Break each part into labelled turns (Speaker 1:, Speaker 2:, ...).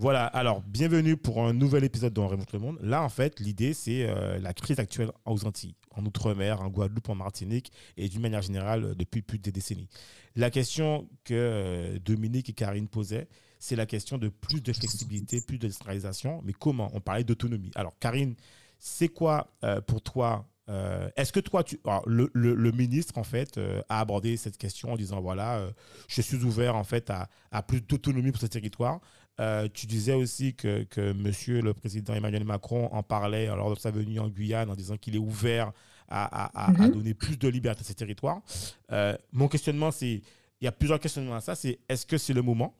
Speaker 1: Voilà, alors bienvenue pour un nouvel épisode de On le Monde. Là, en fait, l'idée, c'est euh, la crise actuelle aux Antilles, en Outre-mer, en Guadeloupe, en Martinique et d'une manière générale euh, depuis plus de décennies. La question que euh, Dominique et Karine posaient, c'est la question de plus de flexibilité, plus de décentralisation. Mais comment? On parlait d'autonomie. Alors, Karine, c'est quoi pour toi Est-ce que toi, le, ministre, en fait, a abordé cette question en disant, voilà, je suis ouvert, en fait, à plus d'autonomie pour ce territoire euh, tu disais aussi que, que, monsieur le président Emmanuel Macron en parlait lors de sa venue en Guyane en disant qu'il est ouvert à, à, mhm. donner plus de liberté à ces territoires. Euh, mon questionnement, c'est, il y a plusieurs questionnements à ça, c'est est-ce que c'est le moment?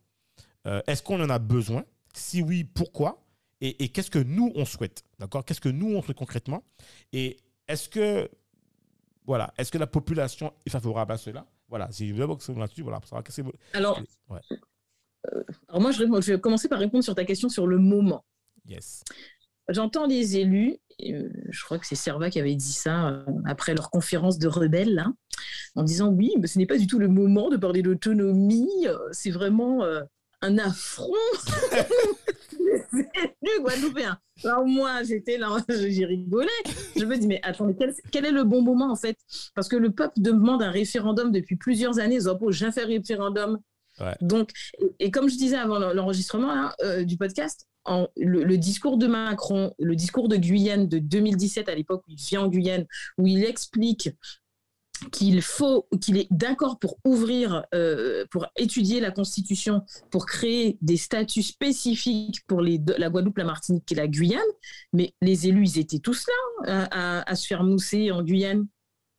Speaker 1: Euh, Est-ce qu'on en a besoin? Si oui, pourquoi? Et, et qu'est-ce que nous, on souhaite? D'accord? Qu'est-ce que nous, on souhaite concrètement? Et est-ce que, voilà, est-ce que la population est favorable à cela? Voilà, c'est d'abord là-dessus, voilà, pour savoir qu'est-ce que...
Speaker 2: Alors, alors moi, je, je, vais commencer par répondre sur ta question sur le moment.
Speaker 1: Yes.
Speaker 2: J'entends les élus, euh, je crois que c'est Serva qui avait dit ça euh, après leur conférence de rebelles, là, en disant oui, mais ce n'est pas du tout le moment de parler d'autonomie, c'est vraiment un affront. les élus guadeloupéens. Alors moi, j'étais là, j'ai rigolé. Je me dis, mais attendez, quel, quel, est le bon moment en fait? Parce que le peuple demande un référendum depuis plusieurs années. Ils ont j'ai fait un donc, et, comme je disais avant l'enregistrement euh, du podcast, le, discours de Macron, le discours de Guyane de 2017 à l'époque où il vient en Guyane, où il explique qu'il faut, qu'il est d'accord pour ouvrir, euh, pour étudier la Constitution, pour créer des statuts spécifiques pour la Guadeloupe, la Martinique et la Guyane. Mais les élus, ils étaient tous là hein, à, se faire mousser en Guyane.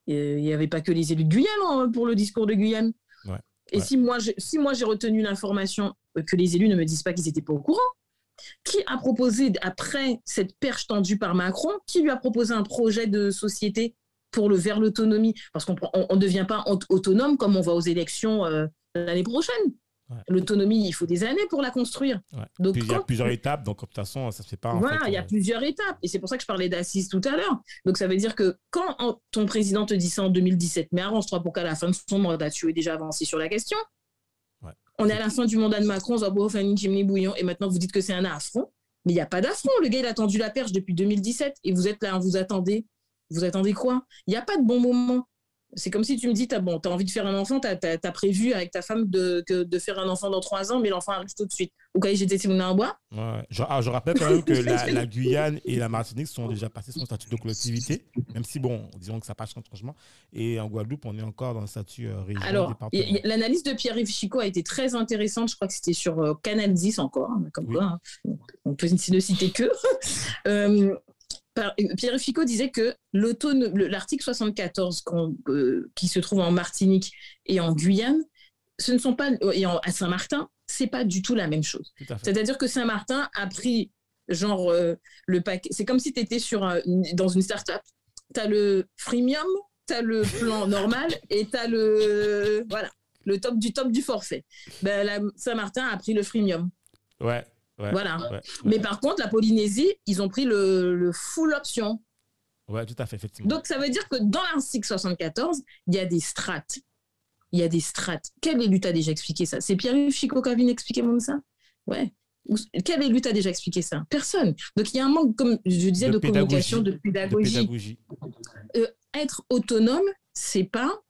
Speaker 2: Il n'y avait pas que les élus de Guyane hein, pour le discours de Guyane. Et si moi, si moi j'ai retenu l'information euh, que les élus ne me disent pas qu'ils n'étaient pas au courant, qui a proposé, après cette perche tendue par Macron, qui lui a proposé un projet de société pour le vers l'autonomie? Parce qu'on ne devient pas autonome comme on va aux élections euh, l'année prochaine. L'autonomie, il faut des années pour la construire.
Speaker 1: Donc, il y a plusieurs étapes, donc de toute façon, ça ne se fait pas.
Speaker 2: voilà, il y a euh, plusieurs étapes. Et c'est pour ça que je parlais d'assises tout à l'heure. Donc ça veut dire que quand ton président te dit ça en 2017, mais arrange-toi pour qu'à la fin de son mandat, tu aies déjà avancé sur la question. On est à la fin du mandat de Macron, on Jimmy Bouillon, et maintenant vous dites que c'est un affront. Mais il n'y a pas d'affront. Le gars, il a tendu la perche depuis 2017 et vous êtes là, vous attendez. Vous attendez quoi? Il n'y a pas de bon moment. C'est comme si tu me dis, tu as, bon, as envie de faire un enfant, tu as, prévu avec ta femme de, de faire un enfant dans trois ans, mais l'enfant arrive tout de suite. Ou quand j'étais si en bois.
Speaker 1: Ouais. Je, ah, je, rappelle quand même que la, Guyane et la Martinique sont déjà passés son statut de collectivité, même si, bon, disons que ça passe changement. Et en Guadeloupe, on est encore dans le statut euh, région.
Speaker 2: Alors, l'analyse de Pierre-Yves Chicot a été très intéressante. Je crois que c'était sur euh, Canal 10 encore, hein, comme quoi, hein. on peut ne citer que. euh, Pierre Ficot disait que l'article 74 euh, qui se trouve en Martinique et en Guyane, ce ne sont pas et à Saint-Martin, c'est pas du tout la même chose. C'est-à-dire que Saint-Martin a pris genre euh, le paquet. C'est comme si tu étais sur dans une start-up. Tu as le freemium, tu as le plan normal et tu as le voilà, le top du top du forfait. Ben, Saint-Martin a pris le freemium.
Speaker 1: Ouais
Speaker 2: voilà. Mais par contre, la Polynésie, ils ont pris le, full option.
Speaker 1: Ouais, tout à fait, effectivement.
Speaker 2: Donc, ça veut dire que dans l'article 74, il y a des strates. Il y a des strates. Quel élu t'a déjà expliqué ça? C'est Pierre-Yves Chico qui a expliquer ça Ouais. Quel élu t'a déjà expliqué ça? Personne. Donc, il y a un manque, comme je disais, de, communication, de pédagogie. Euh, être autonome, c'est pas.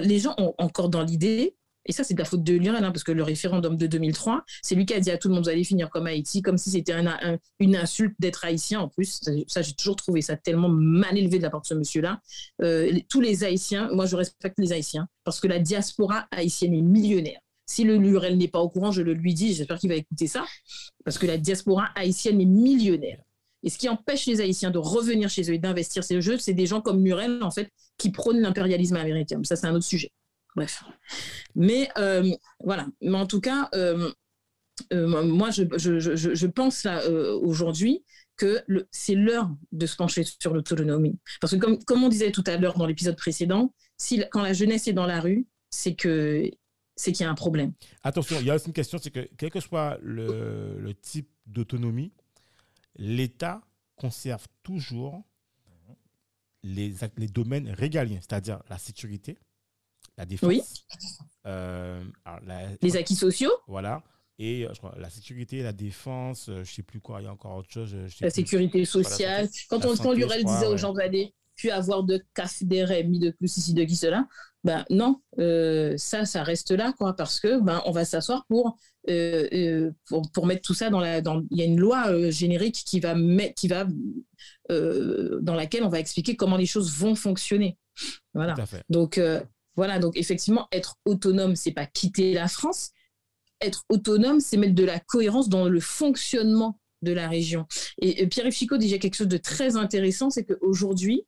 Speaker 2: Les gens ont encore dans l'idée et ça, c'est de la faute de Lionel, hein, parce que le référendum de 2003, c'est lui qui a dit à tout le monde, vous allez finir comme Haïti, comme si c'était une insulte d'être haïtien en plus. Ça, j'ai toujours trouvé ça tellement mal élevé de la part de ce monsieur-là. Euh, tous les Haïtiens, moi, je respecte les Haïtiens, parce que la diaspora haïtienne est millionnaire. Si le Lurel n'est pas au courant, je le lui dis, j'espère qu'il va écouter ça, parce que la diaspora haïtienne est millionnaire. Et ce qui empêche les Haïtiens de revenir chez eux et d'investir ces jeux, c'est des gens comme Murel, en fait, qui prônent l'impérialisme américain. Ça, c'est un autre sujet. Bref. Mais euh, voilà. Mais en tout cas, euh, moi, je, pense aujourd'hui que c'est l'heure de se pencher sur l'autonomie. Parce que comme, on disait tout à l'heure dans l'épisode précédent, si, quand la jeunesse est dans la rue, c'est qu'il y a un problème.
Speaker 1: Attention, il y a aussi une question, c'est que quel que soit le, le type d'autonomie, l'État conserve toujours les, les domaines régaliens, c'est-à-dire la sécurité, la défense,
Speaker 2: oui.
Speaker 1: euh,
Speaker 2: les acquis sociaux.
Speaker 1: Voilà. Et euh, je crois, la sécurité, la défense, euh, je ne sais plus quoi, il y a encore autre chose.
Speaker 2: la sécurité sociale. Quand, on, quand Lurel disait aux gens d'aller puis avoir de casse des mis de plus ici, de qui cela, ben non, euh, ça, ça reste là, quoi, parce que ben on va s'asseoir pour, pour, pour mettre tout ça dans la, dans, il y a une loi générique qui va mettre, qui va dans laquelle on va expliquer comment les choses vont fonctionner. Voilà. Donc voilà, donc effectivement, être autonome, c'est pas quitter la France. Être autonome, c'est mettre de la cohérence dans le fonctionnement de la région. Et Pierre Ficot disait quelque chose de très intéressant, c'est qu'aujourd'hui,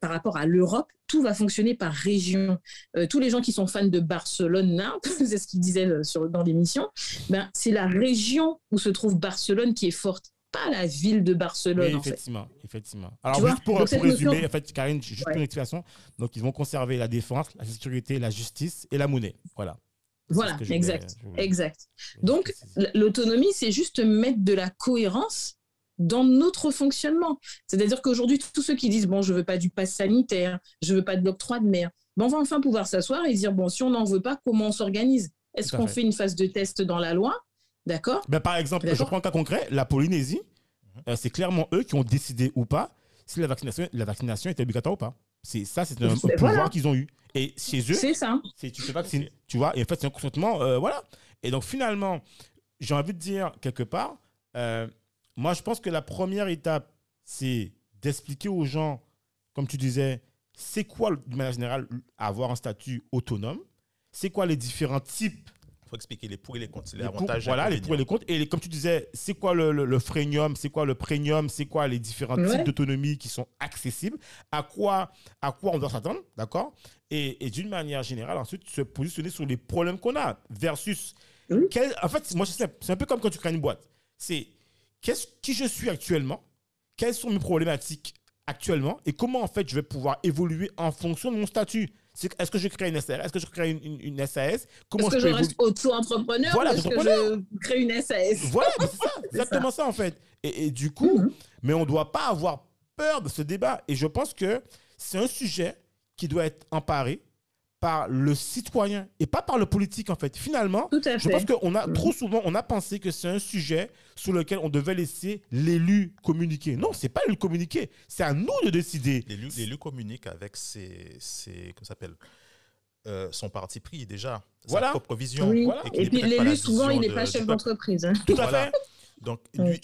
Speaker 2: par rapport à l'Europe, tout va fonctionner par région. Euh, tous les gens qui sont fans de Barcelone, c'est ce qu'il disait euh, sur, dans l'émission, ben, c'est la région où se trouve Barcelone qui est forte pas la ville de Barcelone.
Speaker 1: effectivement, effectivement. Alors, juste pour, résumer, en fait, Karine, juste une explication. Donc, ils vont conserver la défense, la sécurité, la justice et la monnaie. Voilà.
Speaker 2: Voilà, exact. exact. Donc, l'autonomie, c'est juste mettre de la cohérence dans notre fonctionnement. C'est-à-dire qu'aujourd'hui, tous ceux qui disent, bon, je veux pas du pass sanitaire, je veux pas de l'octroi de mer, ben, on va enfin pouvoir s'asseoir et dire, bon, si on n'en veut pas, comment on s'organise? Est-ce qu'on fait. une phase de test dans la loi D'accord
Speaker 1: ben, Par exemple, je prends un cas concret, la Polynésie, euh, c'est clairement eux qui ont décidé ou pas si la vaccination, la vaccination était obligatoire ou pas. C'est ça, c'est un, pouvoir qu'ils ont eu. Et chez eux,
Speaker 2: c'est ça.
Speaker 1: Tu te vaccines, tu vois. Et en fait, c'est un consentement, euh, voilà. Et donc finalement, j'ai envie de dire quelque part, euh, moi, je pense que la première étape, c'est d'expliquer aux gens, comme tu disais, c'est quoi, de manière générale, avoir un statut autonome? C'est quoi les différents types
Speaker 3: expliquer les pour et les contre, les, avantages.
Speaker 1: voilà, les pour et les contre. Et comme tu disais, c'est quoi le, le, freemium, c'est quoi le premium, c'est quoi les différents types d'autonomie qui sont accessibles, à quoi, à quoi on doit s'attendre, d'accord? Et, et d'une manière générale, ensuite, se positionner sur les problèmes qu'on a versus. Quel, en fait, moi, c'est un peu comme quand tu crées une boîte. C'est qu'est-ce qui je suis actuellement, quelles sont mes problématiques actuellement? Et comment en fait je vais pouvoir évoluer en fonction de mon statut? Est-ce que je crée une SARL Est-ce que je crée une, une, SAS
Speaker 2: Comment Est-ce que je, reste auto-entrepreneur voilà, Est-ce que je crée une SAS
Speaker 1: Voilà, c'est ça, exactement ça. en fait. Et, du coup, mhm. mais on ne doit pas avoir peur de ce débat. Et je pense que c'est un sujet qui doit être emparé par le citoyen et pas par le politique en fait. Finalement, je pense qu'on a trop souvent on a pensé que c'est un sujet sur lequel on devait laisser l'élu communiquer. Non, c'est pas l'élu communiquer, c'est à nous de décider.
Speaker 3: L'élu communique avec ses, ses comment s'appelle euh, son parti pris déjà,
Speaker 1: voilà.
Speaker 3: sa propre vision.
Speaker 2: Et, puis l'élu souvent il n'est pas chef d'entreprise. Hein.
Speaker 1: Tout à fait.
Speaker 3: Donc lui,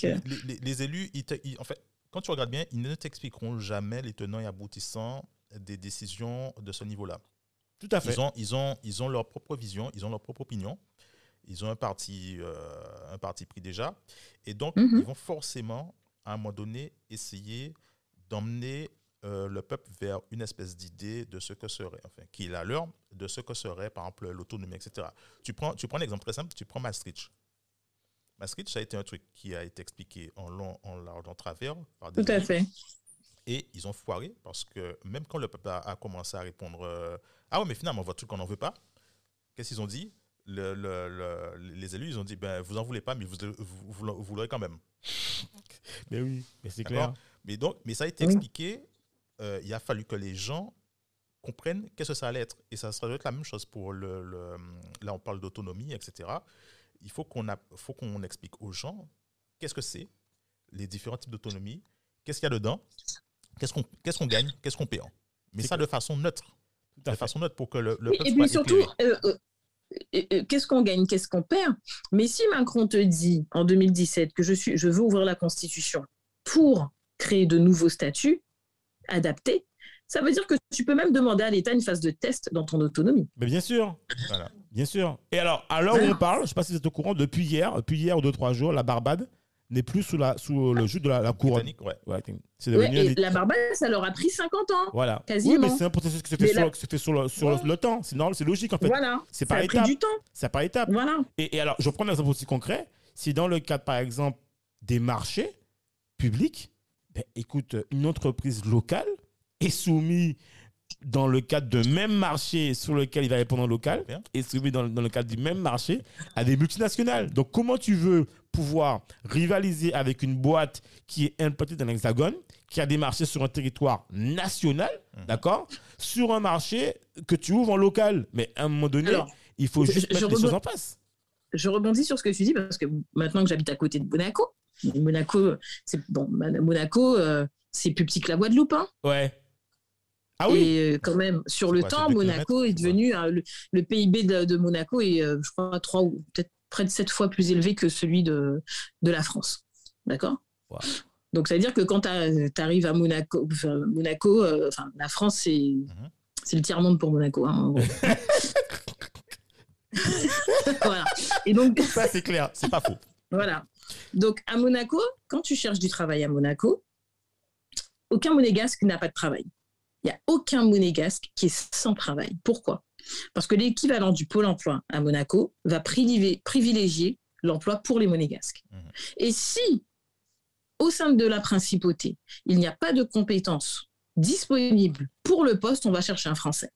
Speaker 3: les, élus, en fait, quand tu regardes bien, ils ne t'expliqueront jamais les tenants et aboutissants des décisions de ce niveau-là.
Speaker 1: Tout à fait.
Speaker 3: Ils ont, ils ont, ils ont leur propre vision, ils ont leur propre opinion. Ils ont un parti, euh, un parti pris déjà. Et donc, mhm. ils vont forcément, à un moment donné, essayer d'emmener euh, le peuple vers une espèce d'idée de ce que serait, enfin, qui est la leur, de ce que serait, par exemple, l'autonomie, etc. Tu prends, tu prends un exemple très simple, tu prends Maastricht. Maastricht, ça a été un truc qui a été expliqué en long, en large, en travers.
Speaker 2: Par des Tout à fait.
Speaker 3: Et ils ont foiré parce que même quand le peuple a, commencé à répondre euh, Ah ouais, mais finalement, votre truc, on n'en veut pas, qu'est-ce qu'ils ont dit? Le, Les élus, ils ont dit ben, Vous n'en voulez pas, mais vous, vous, l'aurez quand même.
Speaker 1: mais oui, mais c'est clair.
Speaker 3: Mais, donc, mais ça a été expliqué. Euh, il a fallu que les gens comprennent qu'est-ce que ça allait être. Et ça sera être la même chose pour le. là, on parle d'autonomie, etc. Il faut qu'on faut qu'on explique aux gens qu'est-ce que c'est, les différents types d'autonomie, qu'est-ce qu'il y a dedans, Qu'est-ce qu'on qu'est-ce qu'on gagne Qu'est-ce qu'on perd? Mais ça de façon neutre. De façon neutre pour que le, le
Speaker 2: Et, puis surtout, euh, euh, euh, qu'est-ce qu'on gagne Qu'est-ce qu'on perd? Mais si Macron te dit en 2017 que je, suis, je veux ouvrir la Constitution pour créer de nouveaux statuts adaptés, ça veut dire que tu peux même demander à l'État une phase de test dans ton autonomie.
Speaker 1: Mais bien sûr. Bien sûr. Et alors, à l'heure où on parle, je ne sais pas si vous êtes au courant, depuis hier, depuis hier ou deux, trois jours, la Barbade n'est plus sous, la, sous le jus de la, la couronne.
Speaker 3: Ouais.
Speaker 1: Ouais, c'est
Speaker 2: Ouais,
Speaker 1: devenu
Speaker 2: et
Speaker 1: un des-
Speaker 2: la Barbade, ça leur a pris 50 ans.
Speaker 1: Voilà.
Speaker 2: quasiment.
Speaker 1: Oui, mais c'est un processus qui se fait, sur,
Speaker 2: la-
Speaker 1: qui se fait sur, le, sur le-
Speaker 2: Ouais.
Speaker 1: le temps. C'est normal, c'est logique en fait.
Speaker 2: Voilà.
Speaker 1: C'est
Speaker 2: ça
Speaker 1: par
Speaker 2: a pris
Speaker 1: étapes.
Speaker 2: du temps.
Speaker 1: C'est par étapes.
Speaker 2: Voilà.
Speaker 1: Et, et alors, je prends un exemple aussi concret. Si dans le cadre, par exemple, des marchés publics, ben, écoute, une entreprise locale est soumise dans le cadre d'un même marché sur lequel il va répondre en local, est soumise dans, dans le cadre du même marché à des multinationales. Donc, comment tu veux pouvoir rivaliser avec une boîte qui est implantée dans l'Hexagone, qui a des marchés sur un territoire national,
Speaker 3: Mhm.
Speaker 1: d'accord, sur un marché que tu ouvres en local? Mais à un moment donné,
Speaker 2: Alors,
Speaker 1: il faut
Speaker 2: je-
Speaker 1: juste
Speaker 2: je
Speaker 1: mettre les choses en place.
Speaker 2: je rebondis sur ce que tu dis parce que maintenant que j'habite à côté de Monaco, Monaco, c'est bon, Monaco, euh, c'est plus petit que la Guadeloupe, hein.
Speaker 1: Ouais. Ah oui
Speaker 2: Et euh, quand même, sur le
Speaker 3: quoi,
Speaker 2: temps, Monaco est devenu euh, le, le PIB de, de Monaco est, euh, je crois, trois ou peut-être près de sept fois plus élevé que celui de, de la France. D'accord?
Speaker 1: Wow.
Speaker 2: Donc, ça veut dire que quand tu arrives à Monaco, enfin, Monaco euh, enfin, la France, c'est
Speaker 3: Mhm.
Speaker 2: c'est le tiers-monde pour Monaco. hein, voilà. Et donc,
Speaker 1: Ça, c'est clair.
Speaker 3: C'est pas faux.
Speaker 2: voilà. Donc, à Monaco, quand tu cherches du travail à Monaco, aucun monégasque n'a pas de travail. Il n'y a aucun monégasque qui est sans travail. Pourquoi? Parce que l'équivalent du pôle emploi à Monaco va privilégier, l'emploi pour les monégasques.
Speaker 3: Mhm.
Speaker 2: Et si, au sein de la principauté, il n'y a pas de compétences disponibles pour le poste, on va chercher un Français.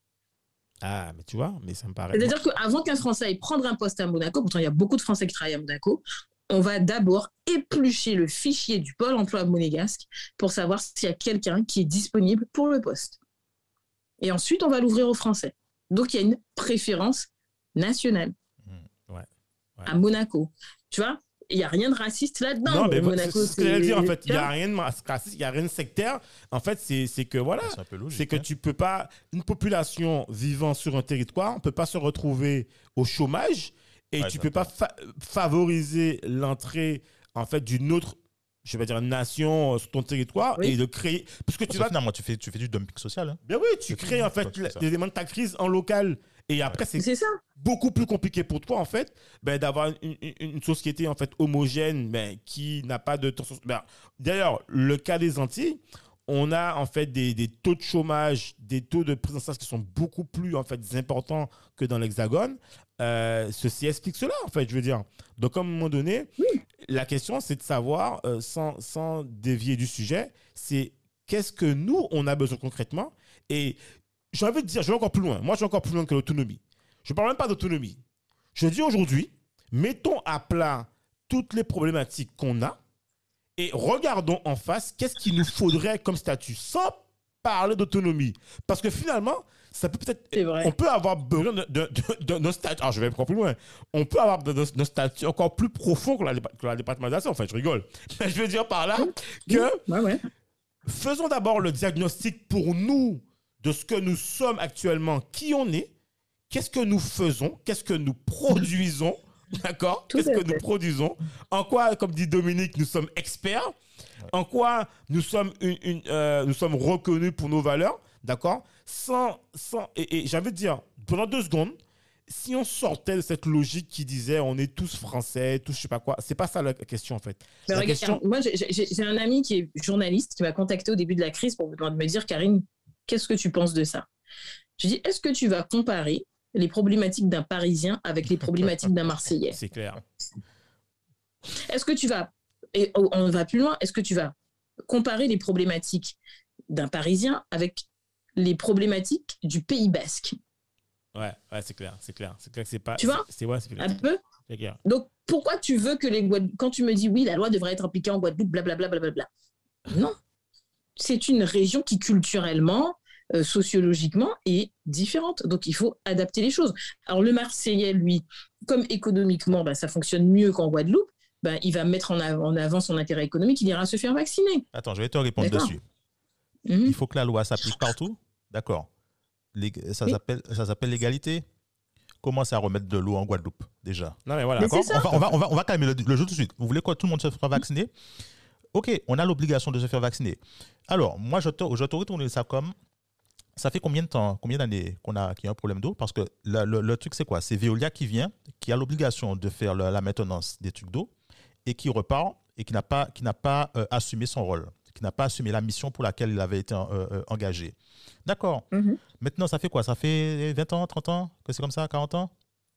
Speaker 1: Ah, mais tu vois, mais ça me paraît.
Speaker 2: C'est-à-dire qu'avant qu'un Français aille prendre un poste à Monaco, pourtant il y a beaucoup de Français qui travaillent à Monaco, on va d'abord éplucher le fichier du pôle emploi monégasque pour savoir s'il y a quelqu'un qui est disponible pour le poste. Et ensuite, on va l'ouvrir aux Français. Donc il y a une préférence nationale
Speaker 1: ouais, ouais.
Speaker 2: à Monaco. Tu vois il n'y a rien de raciste là-dedans.
Speaker 1: Non, mais
Speaker 2: Monaco,
Speaker 1: c'est ce que j'allais dire en fait. Il n'y a rien de raciste, il n'y a rien de sectaire. En fait, c'est que voilà.
Speaker 3: Logique.
Speaker 1: C'est que
Speaker 3: hein.
Speaker 1: tu peux pas. Une population vivant sur un territoire ne peut pas se retrouver au chômage et
Speaker 3: Ouais,
Speaker 1: tu peux pas fa- favoriser l'entrée en fait d'une autre, je vais dire, nation euh, sur ton territoire
Speaker 2: Oui.
Speaker 1: et de créer. Parce que tu vas.
Speaker 3: finalement, tu fais, tu fais du dumping social. hein.
Speaker 1: Ben oui, tu crées en fait des éléments de ta crise en local. Et après, c'est beaucoup plus compliqué pour toi en fait ben, d'avoir une, une- société en fait homogène ben, qui n'a pas de tension- ben, d'ailleurs le cas des Antilles on a en fait des, des taux de chômage des taux de prise en charge qui sont beaucoup plus en fait importants que dans l'hexagone. Euh, ceci explique cela en fait je veux dire. Donc à un moment donné la question c'est de savoir euh, sans, sans dévier du sujet c'est qu'est-ce que nous on a besoin concrètement? Et j'ai envie de dire je vais encore plus loin. Moi je vais encore plus loin que l'autonomie. Je ne parle même pas d'autonomie. Je dis aujourd'hui, mettons à plat toutes les problématiques qu'on a et regardons en face qu'est-ce qu'il nous faudrait comme statut sans parler d'autonomie. Parce que finalement, ça peut peut-être. On peut avoir besoin de- d'un statut. Alors, je vais encore plus loin. On peut avoir d'un statut encore plus profond que la, que la départementalisation. Enfin, je rigole. Mais je veux dire par là que
Speaker 2: Ouais, ouais.
Speaker 1: faisons d'abord le diagnostic pour nous de ce que nous sommes actuellement, qui on est, qu'est-ce que nous faisons, qu'est-ce que nous produisons, d'accord. Qu'est-ce que
Speaker 2: fait.
Speaker 1: nous produisons? En quoi, comme dit Dominique, nous sommes experts? En quoi nous sommes, une, une, euh, nous sommes reconnus pour nos valeurs, d'accord? Sans, sans, et, et j'ai envie de dire, pendant deux secondes, si on sortait de cette logique qui disait on est tous français, tous je sais pas quoi, c'est pas ça la question en fait.
Speaker 2: Mais
Speaker 1: la
Speaker 2: regarde,
Speaker 1: question,
Speaker 2: Moi, j'ai- un ami qui est journaliste qui m'a contacté au début de la crise pour me me dire Karine, qu'est-ce que tu penses de ça? Je dis est-ce que tu vas comparer les problématiques d'un Parisien avec les problématiques d'un Marseillais
Speaker 1: c'est clair.
Speaker 2: Est-ce que tu vas, et on on va plus loin, est-ce que tu vas comparer les problématiques d'un Parisien avec les problématiques du Pays Basque?
Speaker 1: Ouais, ouais c'est clair, c'est clair. C'est clair que c'est pas.
Speaker 2: Tu vois?
Speaker 1: c'est- ouais.
Speaker 2: Un peu
Speaker 1: clair.
Speaker 2: Donc, pourquoi tu veux que les Guadeloupe... Quand tu me dis oui, la loi devrait être appliquée en Guadeloupe, blablabla, blablabla. Non. C'est une région qui, culturellement, euh, sociologiquement, est différente. Donc, il faut adapter les choses. Alors, le Marseillais, lui, comme économiquement, bah, ça fonctionne mieux qu'en Guadeloupe, bah, il va mettre en avant, en avant son intérêt économique, il ira se faire vacciner.
Speaker 3: Attends, je vais te répondre dessus.
Speaker 2: Mhm.
Speaker 3: Il faut que la loi s'applique partout? D'accord. Ça
Speaker 2: Oui.
Speaker 3: s'appelle ça s'appelle l'égalité? Commence à remettre de l'eau en Guadeloupe, déjà?
Speaker 1: Non, mais voilà.
Speaker 2: Mais
Speaker 3: on va, on, va, on, va, on va calmer le, le jeu tout de suite. Vous voulez que tout le monde se fasse vacciner? Ok, on a l'obligation de se faire vacciner. Alors, moi, je te- je t'aurais tourné ça comme. Ça fait combien de temps, combien d'années qu'on a, qu'il y a un problème d'eau? Parce que le, le- le truc, c'est quoi? C'est Veolia qui vient, qui a l'obligation de faire le- la maintenance des trucs d'eau et qui repart et qui n'a pas, qui n'a pas euh, assumé son rôle, qui n'a pas assumé la mission pour laquelle il avait été engagé. D'accord. Mhm. Maintenant, ça fait quoi? Ça fait 20 ans, 30 ans que c'est comme ça, 40 ans?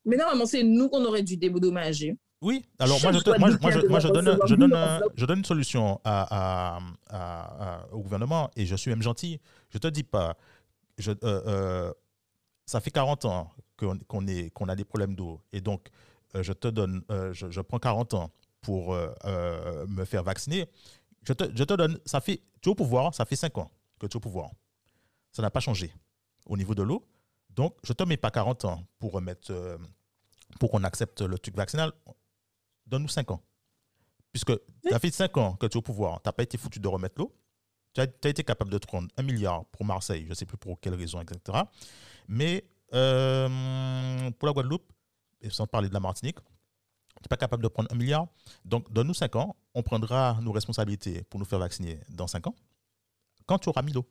Speaker 2: Mais normalement, c'est nous qu'on aurait dû dédommager.
Speaker 3: Oui, alors moi je, moi, je, donne, je, donne, je donne une solution à, au gouvernement et je suis même gentil. Je te dis pas, je, ça fait 40 ans qu'on a des problèmes d'eau. Et donc, euh, je te donne, euh, je, prends 40 ans pour euh, me faire vacciner. Je te, je te, donne, ça fait, tu es au pouvoir, ça fait 5 ans que tu es au pouvoir. Ça n'a pas changé au niveau de l'eau. Donc, je ne te mets pas 40 ans pour remettre, pour qu'on accepte le truc vaccinal. Donne-nous 5 ans. Puisque ça fait 5 ans que tu es au pouvoir, tu n'as pas été foutu de remettre l'eau. Tu as, as, été capable de te prendre un milliard pour Marseille, je ne sais plus pour quelle raison, etc. Mais euh, pour la Guadeloupe, et sans parler de la Martinique, tu n'es pas capable de prendre un milliard. Donc, donne-nous 5 ans, on prendra nos responsabilités pour nous faire vacciner dans 5 ans. Quand tu auras mis l'eau.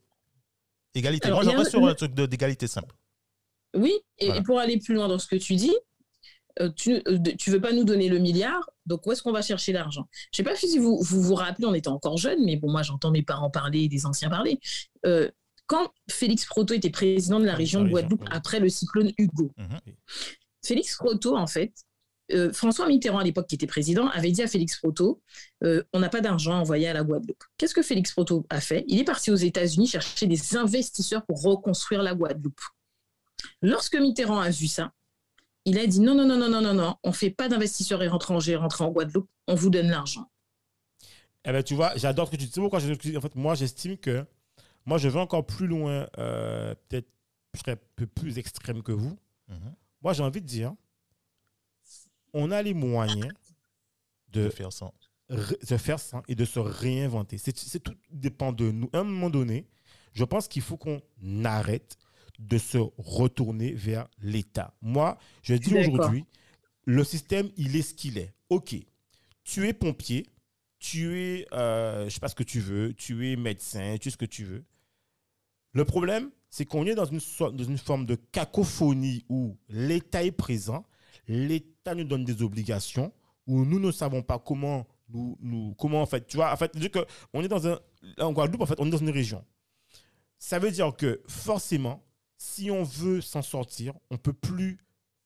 Speaker 3: Égalité. Moi, j'en reste sur un truc d'égalité simple.
Speaker 2: Oui, et, pour aller plus loin dans ce que tu dis, euh, tu ne euh, veux pas nous donner le milliard, donc où est-ce qu'on va chercher l'argent? Je ne sais pas si vous, vous vous rappelez, on était encore jeunes, mais bon, moi j'entends mes parents parler, des anciens parler. Euh, quand Félix Proto était président de la région de Guadeloupe après le cyclone Hugo, mhm. Félix Proto, en fait, euh, François Mitterrand, à l'époque, qui était président, avait dit à Félix Proto euh, On n'a pas d'argent à envoyer à la Guadeloupe. Qu'est-ce que Félix Proto a fait? Il est parti aux États-Unis chercher des investisseurs pour reconstruire la Guadeloupe. Lorsque Mitterrand a vu ça, il a dit Non, non, non, non, non, non, non, on ne fait pas d'investisseurs étrangers rentrer en Guadeloupe, on vous donne l'argent.
Speaker 1: Eh bien, tu vois, j'adore ce que tu dis. Pourquoi en fait, moi, j'estime que moi, je vais encore plus loin, euh, peut-être je serais un peu plus extrême que vous. Mhm. Moi, j'ai envie de dire, on a les moyens de, faire ça. de faire ça et de se réinventer. C'est tout dépend de nous. À un moment donné, je pense qu'il faut qu'on arrête de se retourner vers l'État. Moi, je dis aujourd'hui, le système, il est ce qu'il est. OK, tu es pompier, tu es, euh, je ne sais pas ce que tu veux, tu es médecin, tu es ce que tu veux. Le problème, c'est qu'on est dans une, dans une forme de cacophonie où l'État est présent, l'État nous donne des obligations, où nous ne savons pas comment nous, nous comment en fait, tu vois, en fait, que on est dans un, en Guadeloupe, en fait, on est dans une région. Ça veut dire que forcément, si on veut s'en sortir, on ne peut plus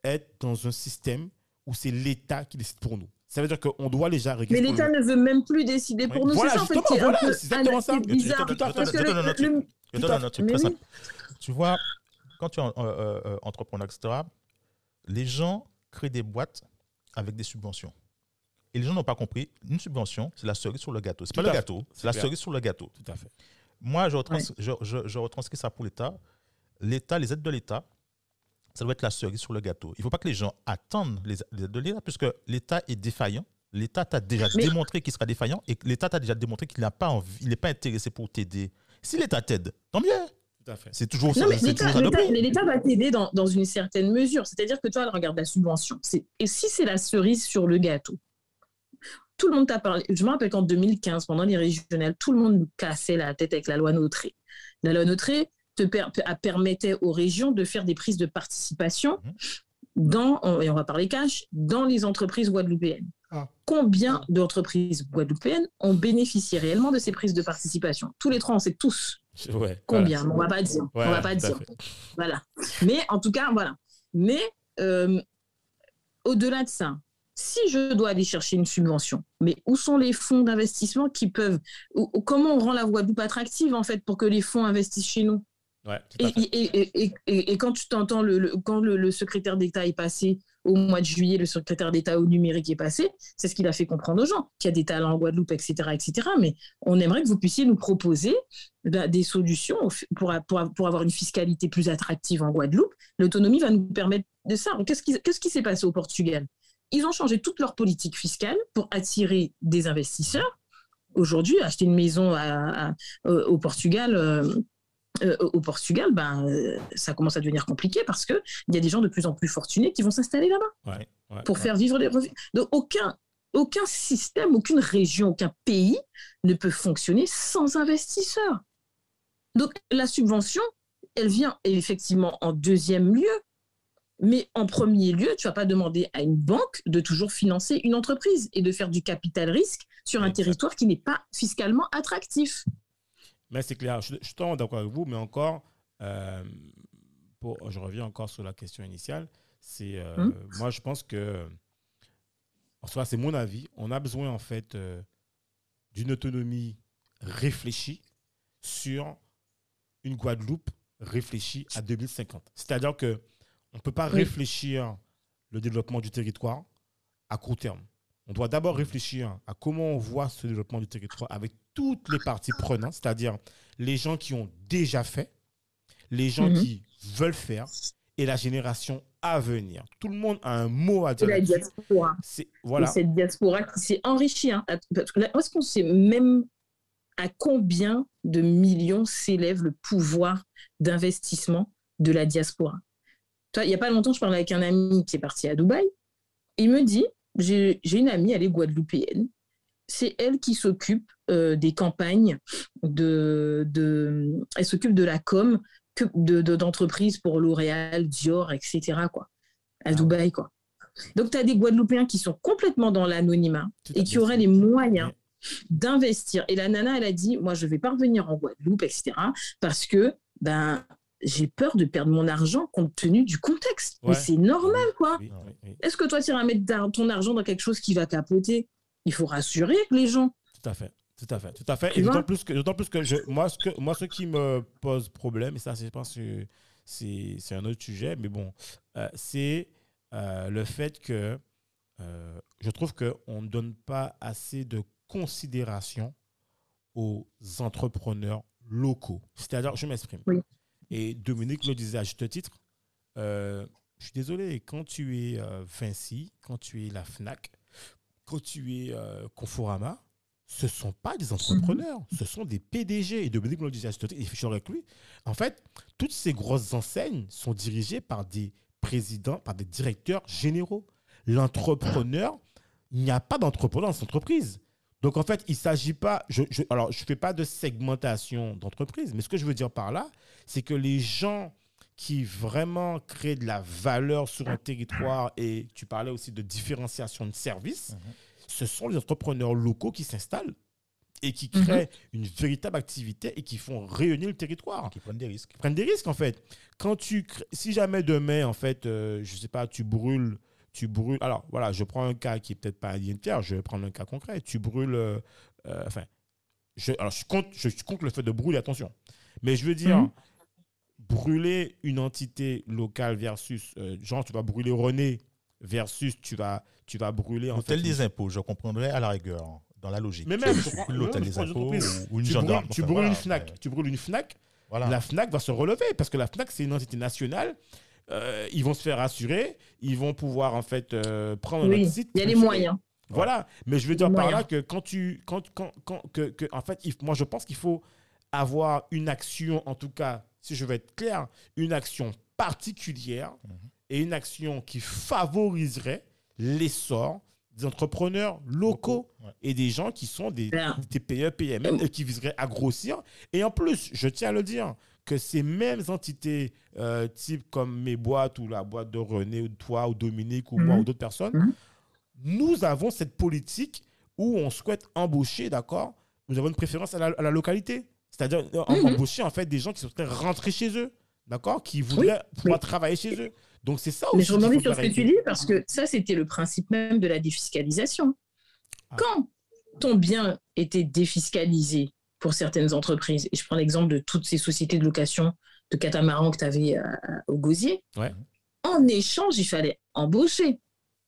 Speaker 1: être dans un système où c'est l'État qui décide pour nous. Ça veut dire qu'on doit déjà
Speaker 2: régler. Mais l'État ne veut même plus décider pour nous.
Speaker 1: Voilà, c'est ça, en fait, voilà, c'est exactement ça.
Speaker 3: Bizarre. Parce que le, je te donne un truc très simple. Tu vois, quand tu es euh, euh, entrepreneur, etc., les gens créent des boîtes avec des subventions. Et les gens n'ont pas compris, une subvention, c'est la cerise sur le gâteau. C'est pas le gâteau, c'est la cerise sur le gâteau.
Speaker 1: Tout à fait.
Speaker 3: Moi, je, je, retranscris ça pour l'État. L'État, les aides de l'État, ça doit être la cerise sur le gâteau. Il ne faut pas que les gens attendent les, aides de l'État, puisque l'État est défaillant. L'État t'a déjà démontré qu'il sera défaillant et l'État t'a déjà démontré qu'il n'a pas envie, il n'est pas intéressé pour t'aider. Si l'État t'aide, tant mieux. C'est toujours ça.
Speaker 2: L'État va t'aider dans, dans, une certaine mesure. C'est-à-dire que toi, regarde la subvention. Et si c'est la cerise sur le gâteau, tout le monde t'a parlé. Je me rappelle qu'en 2015, pendant les régionales, tout le monde nous cassait la tête avec la loi Notré. La loi Notré te permettait aux régions de faire des prises de participation mhm. dans, et on va parler cash, dans les entreprises guadeloupéennes. Ah. Combien d'entreprises guadeloupéennes ont bénéficié réellement de ces prises de participation? Tous les trois, on sait tous combien? on va pas dire. on va pas dire. Voilà. Mais en tout cas, voilà. Mais euh, au-delà de ça, si je dois aller chercher une subvention, mais où sont les fonds d'investissement qui peuvent, comment on rend la Guadeloupe attractive en fait pour que les fonds investissent chez nous? Et, quand tu t'entends, le, quand le, secrétaire d'État est passé au mois de juillet, le secrétaire d'État au numérique est passé, c'est ce qu'il a fait comprendre aux gens, qu'il y a des talents en Guadeloupe, etc., etc. Mais on aimerait que vous puissiez nous proposer ben, des solutions pour, pour, avoir une fiscalité plus attractive en Guadeloupe. L'autonomie va nous permettre de ça. Qu'est-ce qui, qu'est-ce qui s'est passé au Portugal? Ils ont changé toute leur politique fiscale pour attirer des investisseurs. Aujourd'hui, acheter une maison au Portugal, euh, euh, au Portugal, ben, euh, ça commence à devenir compliqué parce qu'il y a des gens de plus en plus fortunés qui vont s'installer là-bas pour faire vivre les revenus. Donc, aucun, aucun système, aucune région, aucun pays ne peut fonctionner sans investisseurs. Donc, la subvention, elle vient effectivement en deuxième lieu. Mais en premier lieu, tu vas pas demander à une banque de toujours financer une entreprise et de faire du capital risque sur un territoire qui n'est pas fiscalement attractif.
Speaker 1: Mais c'est clair, je, suis totalement d'accord avec vous, mais encore, euh, pour, je reviens encore sur la question initiale, c'est euh, hum. moi je pense que, en soi c'est mon avis, on a besoin en fait euh, d'une autonomie réfléchie sur une Guadeloupe réfléchie à 2050. C'est-à-dire que on ne peut pas réfléchir le développement du territoire à court terme. On doit d'abord réfléchir à comment on voit ce développement du territoire avec toutes les parties prenantes, c'est-à-dire les gens qui ont déjà fait, les gens mhm. qui veulent faire et la génération à venir. Tout le monde a un mot à dire.
Speaker 2: la diaspora.
Speaker 1: Voilà.
Speaker 2: cette diaspora qui s'est enrichie. Hein. Est-ce qu'on sait même à combien de millions s'élève le pouvoir d'investissement de la diaspora? Il n'y a pas longtemps, je parlais avec un ami qui est parti à Dubaï. Il me dit, j'ai une amie, elle est guadeloupéenne. C'est elle qui s'occupe euh, des campagnes, de, de, elle s'occupe de la com d'entreprises de, pour L'Oréal, Dior, etc. Quoi, à ah Dubaï. Quoi. Donc, tu as des Guadeloupéens qui sont complètement dans l'anonymat et qui auraient les moyens d'investir. Et la nana, elle a dit, moi, je vais pas revenir en Guadeloupe, etc. Parce que, ben, j'ai peur de perdre mon argent compte tenu du contexte. Mais c'est normal, quoi. Est-ce que toi, tu iras mettre ton argent dans quelque chose qui va capoter? Il faut rassurer les gens.
Speaker 1: Tout à fait. Tout à fait, tout à fait. et d'autant plus que, d'autant plus que je, moi, ce que, moi, ce qui me pose problème, et ça, je pense que c'est, c'est un autre sujet, mais bon, euh, c'est euh, le fait que euh, je trouve qu'on ne donne pas assez de considération aux entrepreneurs locaux. C'est-à-dire, je m'exprime. Et Dominique le disait à juste titre, je suis désolé, quand tu es Vinci, quand tu es la FNAC, quand tu es euh, Conforama, ce ne sont pas des entrepreneurs, ce sont des PDG. Et Dominique me et je suis avec lui. En fait, toutes ces grosses enseignes sont dirigées par des présidents, par des directeurs généraux. L'entrepreneur, il n'y a pas d'entrepreneur dans cette entreprise. Donc, en fait, il ne s'agit pas. Je, alors, je ne fais pas de segmentation d'entreprise, mais ce que je veux dire par là, c'est que les gens qui vraiment créent de la valeur sur un territoire, et tu parlais aussi de différenciation de services, mhm. ce sont les entrepreneurs locaux qui s'installent et qui mhm. créent une véritable activité et qui font rayonner le territoire.
Speaker 3: Qui prennent des risques.
Speaker 1: prennent des risques, en fait. Quand tu si jamais demain, en fait, euh, je ne sais pas, tu brûles tu brûles. Alors, voilà, je prends un cas qui est peut-être pas un je vais prendre un cas concret. Tu brûles. Euh, euh, enfin, je, alors, je compte, je compte le fait de brûler, attention. Mais je veux dire, mhm. Brûler une entité locale versus. Euh, genre, tu vas brûler René versus tu vas, tu vas brûler.
Speaker 3: En fait, des impôts, je comprendrais à la rigueur, dans la logique. Mais même, l'hôtel des impôts ou, une tu gendarme.
Speaker 1: tu brûles une Fnac. Tu brûles une Fnac. Voilà. La Fnac va se relever parce que la Fnac, c'est une entité nationale euh, ils vont se faire assurer, ils vont pouvoir en fait euh, prendre
Speaker 2: oui, site. Il y a les moyens.
Speaker 1: Voilà, mais je veux dire par là que quand tu, quand, quand, quand que, que, en fait, moi je pense qu'il faut avoir une action, en tout cas, si je veux être clair, une action particulière mhm. et une action qui favoriserait l'essor des entrepreneurs locaux, et des gens qui sont des, des PE, PME et qui viseraient à grossir. Et en plus, je tiens à le dire, que ces mêmes entités, euh, type comme mes boîtes ou la boîte de René ou de toi ou Dominique ou moi mhm. ou d'autres personnes, mhm. nous avons cette politique où on souhaite embaucher, d'accord Nous avons une préférence à la, localité. C'est-à-dire mhm. embaucher en fait des gens qui souhaiteraient rentrer chez eux, d'accord Qui voudraient pouvoir travailler chez eux. Donc c'est ça aussi.
Speaker 2: Mais je rebondis sur ce que tu dis parce que ça, c'était le principe même de la défiscalisation. Ah. Quand ton bien était défiscalisé, pour certaines entreprises. Et je prends l'exemple de toutes ces sociétés de location de catamarans que tu avais euh, au Gosier. En échange, il fallait embaucher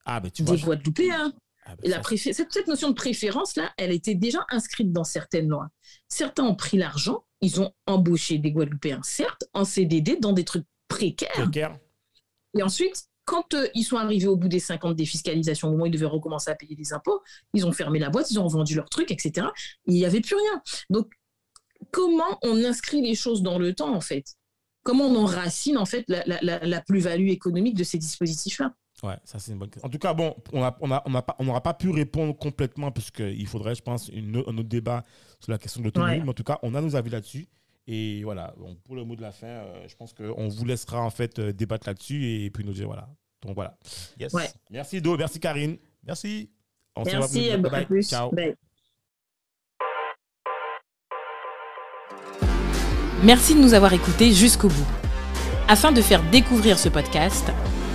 Speaker 2: ah, ben, tu des Guadeloupéens. Ah, ben, la cette, cette, notion de préférence-là, elle était déjà inscrite dans certaines lois. Certains ont pris l'argent, ils ont embauché des Guadeloupéens, certes, en CDD, dans des trucs précaires. précaires. Et ensuite, quand euh, ils sont arrivés au bout des 50 défiscalisations, au moment où ils devaient recommencer à payer des impôts, ils ont fermé la boîte, ils ont vendu leurs trucs, etc. Il n'y avait plus rien. Donc, comment on inscrit les choses dans le temps, en fait? Comment on enracine, en fait, la, plus-value économique de ces dispositifs-là?
Speaker 1: Ouais, ça c'est une bonne question. En tout cas, bon, on n'aura on a, on pas, pu répondre complètement parce qu'il faudrait, je pense, une, un autre débat sur la question de l'autonomie. Mais en tout cas, on a nos avis là-dessus. Et voilà, pour le mot de la fin, je pense qu'on vous laissera en fait débattre là-dessus et puis nous dire voilà. Donc voilà. Merci Do, merci Karine.
Speaker 3: Merci.
Speaker 4: On merci, se voit plus. Ciao.
Speaker 2: Merci de nous avoir écoutés jusqu'au bout. Afin de faire découvrir ce podcast,